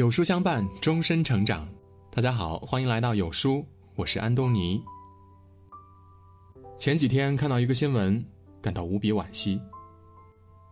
有书相伴，终身成长。大家好，欢迎来到有书，我是安东尼。前几天看到一个新闻，感到无比惋惜。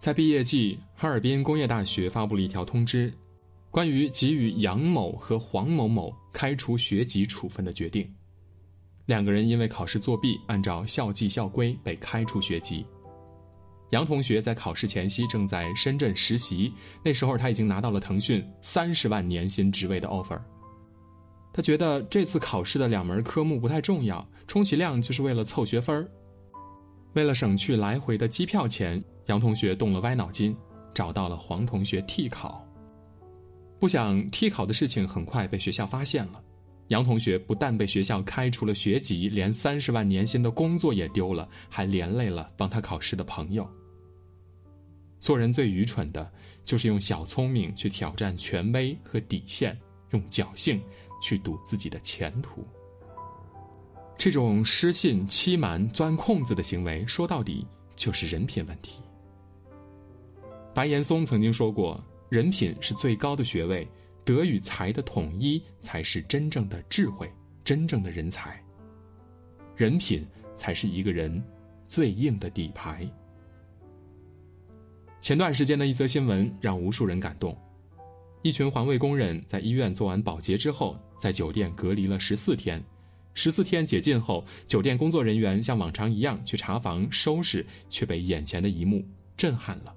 在毕业季，哈尔滨工业大学发布了一条通知，关于给予杨某和黄某某开除学籍处分的决定。两个人因为考试作弊，按照校纪校规被开除学籍。杨同学在考试前夕正在深圳实习，那时候他已经拿到了腾讯三十万年薪职位的 offer。他觉得这次考试的两门科目不太重要，充其量就是为了凑学分为了省去来回的机票钱，杨同学动了歪脑筋，找到了黄同学替考。不想替考的事情很快被学校发现了，杨同学不但被学校开除了学籍，连三十万年薪的工作也丢了，还连累了帮他考试的朋友。做人最愚蠢的，就是用小聪明去挑战权威和底线，用侥幸去赌自己的前途。这种失信、欺瞒、钻空子的行为，说到底就是人品问题。白岩松曾经说过：“人品是最高的学位，德与才的统一才是真正的智慧，真正的人才。人品才是一个人最硬的底牌。”前段时间的一则新闻让无数人感动，一群环卫工人在医院做完保洁之后，在酒店隔离了十四天。十四天解禁后，酒店工作人员像往常一样去查房收拾，却被眼前的一幕震撼了。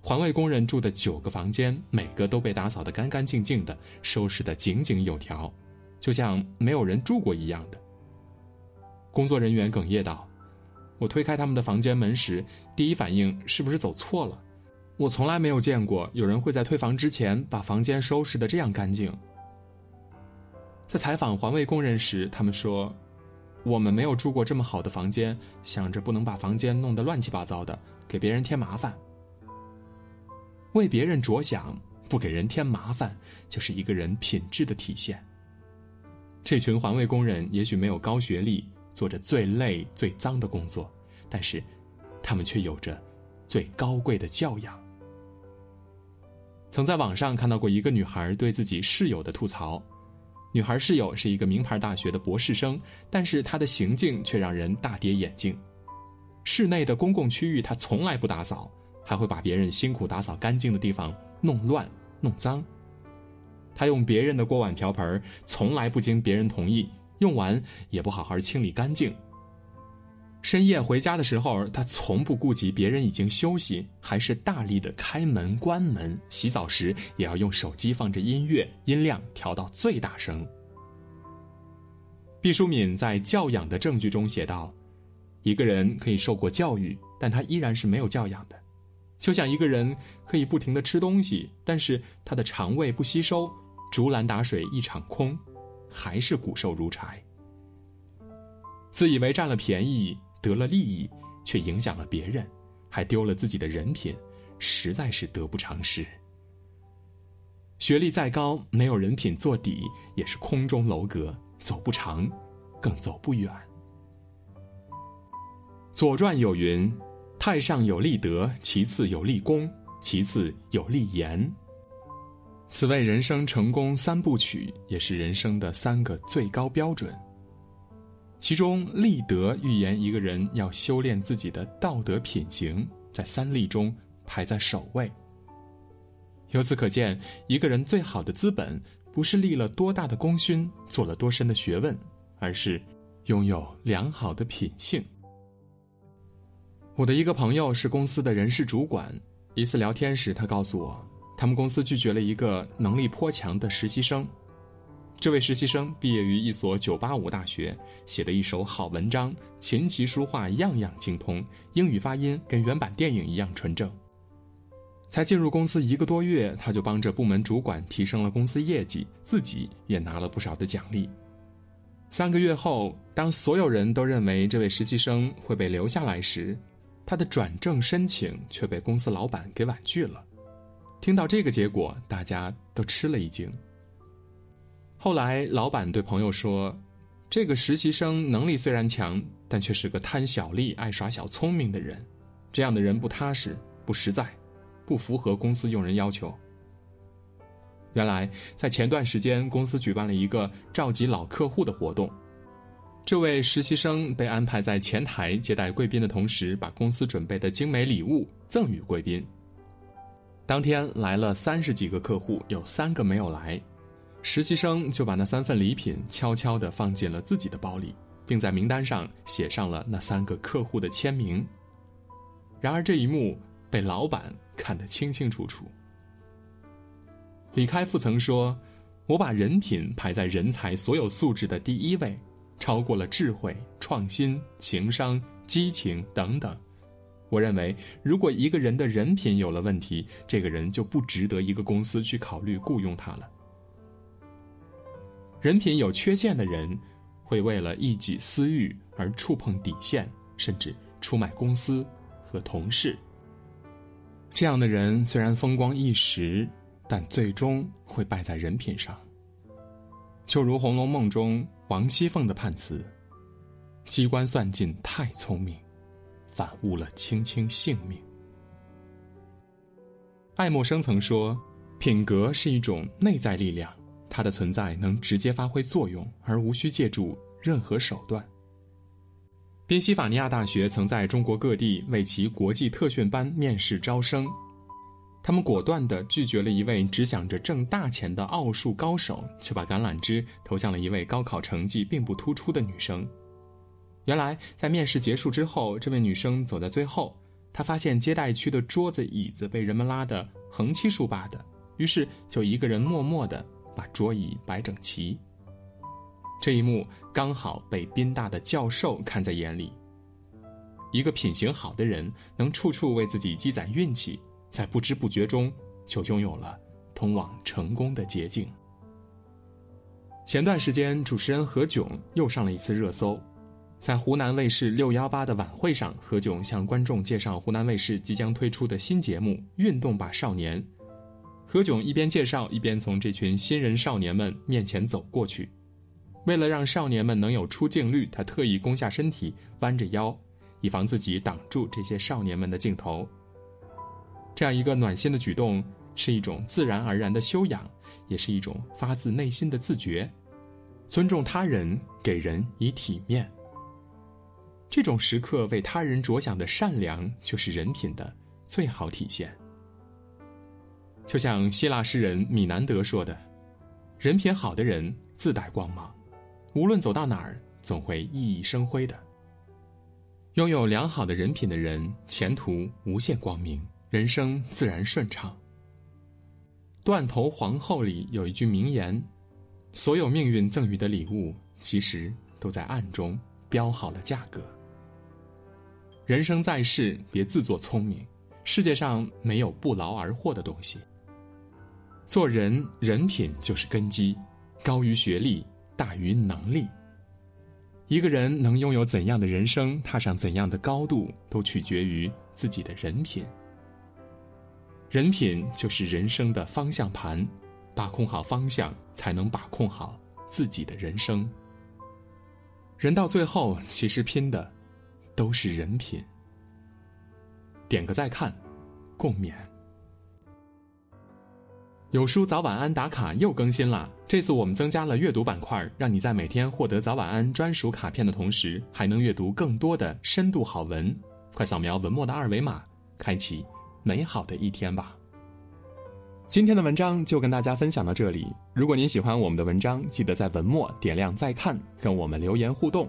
环卫工人住的九个房间，每个都被打扫得干干净净的，收拾得井井有条，就像没有人住过一样的。工作人员哽咽道。我推开他们的房间门时，第一反应是不是走错了？我从来没有见过有人会在退房之前把房间收拾得这样干净。在采访环卫工人时，他们说：“我们没有住过这么好的房间，想着不能把房间弄得乱七八糟的，给别人添麻烦。为别人着想，不给人添麻烦，就是一个人品质的体现。”这群环卫工人也许没有高学历。做着最累、最脏的工作，但是，他们却有着最高贵的教养。曾在网上看到过一个女孩对自己室友的吐槽：女孩室友是一个名牌大学的博士生，但是她的行径却让人大跌眼镜。室内的公共区域她从来不打扫，还会把别人辛苦打扫干净的地方弄乱、弄脏。她用别人的锅碗瓢盆，从来不经别人同意。用完也不好好清理干净。深夜回家的时候，他从不顾及别人已经休息，还是大力的开门关门。洗澡时也要用手机放着音乐，音量调到最大声。毕淑敏在《教养的证据》中写道：“一个人可以受过教育，但他依然是没有教养的。就像一个人可以不停的吃东西，但是他的肠胃不吸收，竹篮打水一场空。”还是骨瘦如柴，自以为占了便宜得了利益，却影响了别人，还丢了自己的人品，实在是得不偿失。学历再高，没有人品做底，也是空中楼阁，走不长，更走不远。《左传》有云：“太上有立德，其次有立功，其次有立言。”此为人生成功三部曲，也是人生的三个最高标准。其中立德预言一个人要修炼自己的道德品行，在三立中排在首位。由此可见，一个人最好的资本，不是立了多大的功勋，做了多深的学问，而是拥有良好的品性。我的一个朋友是公司的人事主管，一次聊天时，他告诉我。他们公司拒绝了一个能力颇强的实习生。这位实习生毕业于一所985大学，写的一手好文章，琴棋书画样样精通，英语发音跟原版电影一样纯正。才进入公司一个多月，他就帮着部门主管提升了公司业绩，自己也拿了不少的奖励。三个月后，当所有人都认为这位实习生会被留下来时，他的转正申请却被公司老板给婉拒了。听到这个结果，大家都吃了一惊。后来，老板对朋友说：“这个实习生能力虽然强，但却是个贪小利、爱耍小聪明的人。这样的人不踏实、不实在，不符合公司用人要求。”原来，在前段时间，公司举办了一个召集老客户的活动。这位实习生被安排在前台接待贵宾的同时，把公司准备的精美礼物赠予贵宾。当天来了三十几个客户，有三个没有来，实习生就把那三份礼品悄悄地放进了自己的包里，并在名单上写上了那三个客户的签名。然而这一幕被老板看得清清楚楚。李开复曾说：“我把人品排在人才所有素质的第一位，超过了智慧、创新、情商、激情等等。我认为，如果一个人的人品有了问题，这个人就不值得一个公司去考虑雇佣他了。人品有缺陷的人，会为了一己私欲而触碰底线，甚至出卖公司和同事。这样的人虽然风光一时。”但最终会败在人品上。就如《红楼梦》中王熙凤的判词：“机关算尽太聪明，反误了卿卿性命。”爱默生曾说：“品格是一种内在力量，它的存在能直接发挥作用，而无需借助任何手段。”宾夕法尼亚大学曾在中国各地为其国际特训班面试招生。他们果断地拒绝了一位只想着挣大钱的奥数高手，却把橄榄枝投向了一位高考成绩并不突出的女生。原来，在面试结束之后，这位女生走在最后，她发现接待区的桌子椅子被人们拉得横七竖八的，于是就一个人默默地把桌椅摆整齐。这一幕刚好被宾大的教授看在眼里。一个品行好的人，能处处为自己积攒运气。在不知不觉中，就拥有了通往成功的捷径。前段时间，主持人何炅又上了一次热搜，在湖南卫视六幺八的晚会上，何炅向观众介绍湖南卫视即将推出的新节目《运动吧少年》。何炅一边介绍，一边从这群新人少年们面前走过去。为了让少年们能有出镜率，他特意弓下身体，弯着腰，以防自己挡住这些少年们的镜头。这样一个暖心的举动，是一种自然而然的修养，也是一种发自内心的自觉。尊重他人，给人以体面。这种时刻为他人着想的善良，就是人品的最好体现。就像希腊诗人米南德说的：“人品好的人自带光芒，无论走到哪儿，总会熠熠生辉的。拥有良好的人品的人，前途无限光明。”人生自然顺畅。《断头皇后》里有一句名言：“所有命运赠予的礼物，其实都在暗中标好了价格。”人生在世，别自作聪明，世界上没有不劳而获的东西。做人，人品就是根基，高于学历，大于能力。一个人能拥有怎样的人生，踏上怎样的高度，都取决于自己的人品。人品就是人生的方向盘，把控好方向，才能把控好自己的人生。人到最后，其实拼的都是人品。点个再看，共勉。有书早晚安打卡又更新了，这次我们增加了阅读板块，让你在每天获得早晚安专属卡片的同时，还能阅读更多的深度好文。快扫描文末的二维码，开启。美好的一天吧。今天的文章就跟大家分享到这里。如果您喜欢我们的文章，记得在文末点亮再看，跟我们留言互动，